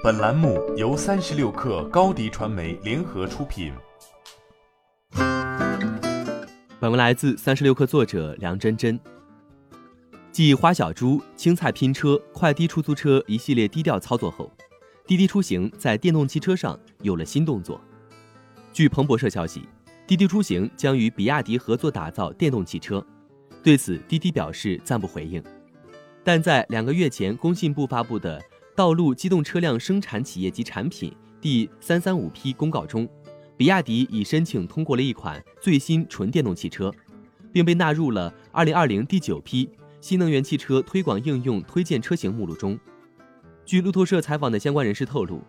本栏目由三十六氪高低传媒联合出品。本文来自三十六氪作者梁真真。继花小猪、青菜拼车、快滴出租车一系列低调操作后，滴滴出行在电动汽车上有了新动作。据彭博社消息，滴滴出行将与比亚迪合作打造电动汽车。对此，滴滴表示暂不回应。但在两个月前，工信部发布的《道路机动车辆生产企业及产品第三三五批公告》中，比亚迪已申请通过了一款最新纯电动汽车，并被纳入了二零二零第九批新能源汽车推广应用推荐车型目录中。据路透社采访的相关人士透露，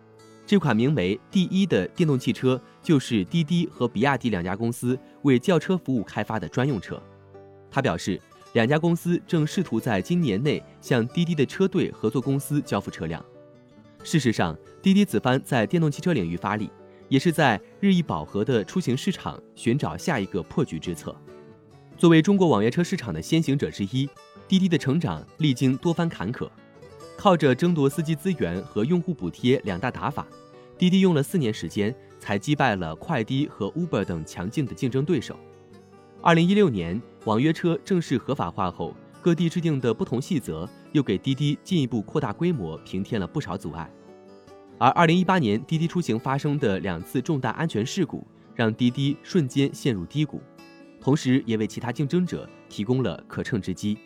这款名为“第一”的电动汽车就是滴滴和比亚迪两家公司为轿车服务开发的专用车。他表示。两家公司正试图在今年内向滴滴的车队合作公司交付车辆。事实上，滴滴此番在电动汽车领域发力，也是在日益饱和的出行市场寻找下一个破局之策。作为中国网约车市场的先行者之一，滴滴的成长历经多番坎坷，靠着争夺司机资源和用户补贴两大打法，滴滴用了四年时间才击败了快滴和 Uber 等强劲的竞争对手。二零一六年，网约车正式合法化后，各地制定的不同细则又给滴滴进一步扩大规模平添了不少阻碍。而二零一八年滴滴出行发生的两次重大安全事故，让滴滴瞬间陷入低谷，同时也为其他竞争者提供了可乘之机。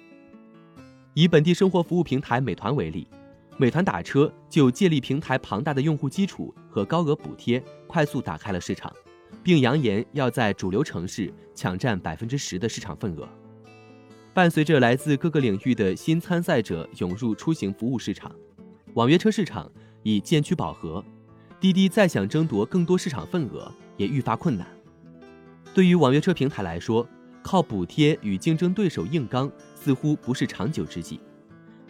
以本地生活服务平台美团为例，美团打车就借力平台庞大的用户基础和高额补贴，快速打开了市场。并扬言要在主流城市抢占百分之十的市场份额。伴随着来自各个领域的新参赛者涌入出行服务市场，网约车市场已渐趋饱和，滴滴再想争夺更多市场份额也愈发困难。对于网约车平台来说，靠补贴与竞争对手硬刚似乎不是长久之计。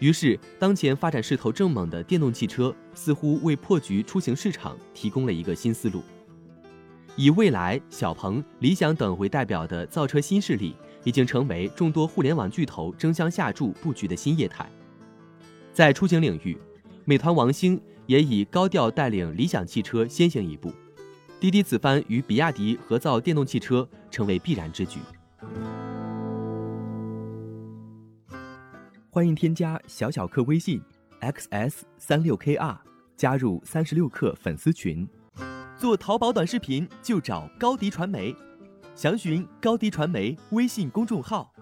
于是，当前发展势头正猛的电动汽车似乎为破局出行市场提供了一个新思路。以蔚来、小鹏、理想等为代表的造车新势力，已经成为众多互联网巨头争相下注布局的新业态。在出行领域，美团王兴也以高调带领理想汽车先行一步，滴滴此番与比亚迪合造电动汽车成为必然之举。欢迎添加小小客微信 xs 三六 kr，加入三十六氪粉丝群。做淘宝短视频就找高迪传媒，详询高迪传媒微信公众号。